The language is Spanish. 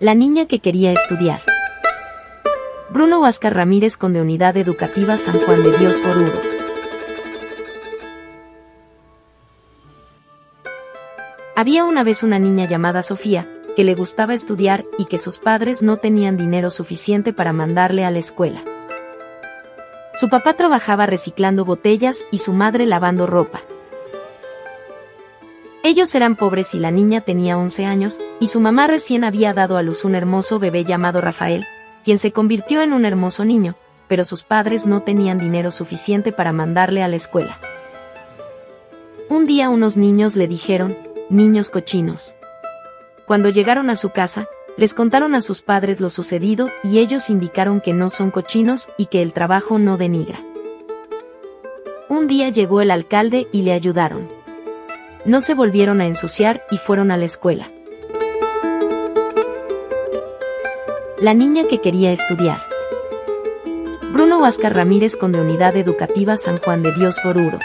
La niña que quería estudiar. Bruno Huáscar Ramírez con de Unidad Educativa San Juan de Dios Oruro. Había una vez una niña llamada Sofía, que le gustaba estudiar y que sus padres no tenían dinero suficiente para mandarle a la escuela. Su papá trabajaba reciclando botellas y su madre lavando ropa. Ellos eran pobres y la niña tenía 11 años, y su mamá recién había dado a luz un hermoso bebé llamado Rafael, quien se convirtió en un hermoso niño, pero sus padres no tenían dinero suficiente para mandarle a la escuela. Un día unos niños le dijeron, niños cochinos. Cuando llegaron a su casa, les contaron a sus padres lo sucedido y ellos indicaron que no son cochinos y que el trabajo no denigra. Un día llegó el alcalde y le ayudaron no se volvieron a ensuciar y fueron a la escuela. La niña que quería estudiar. Bruno Huáscar Ramírez con de Unidad Educativa San Juan de Dios Oruro.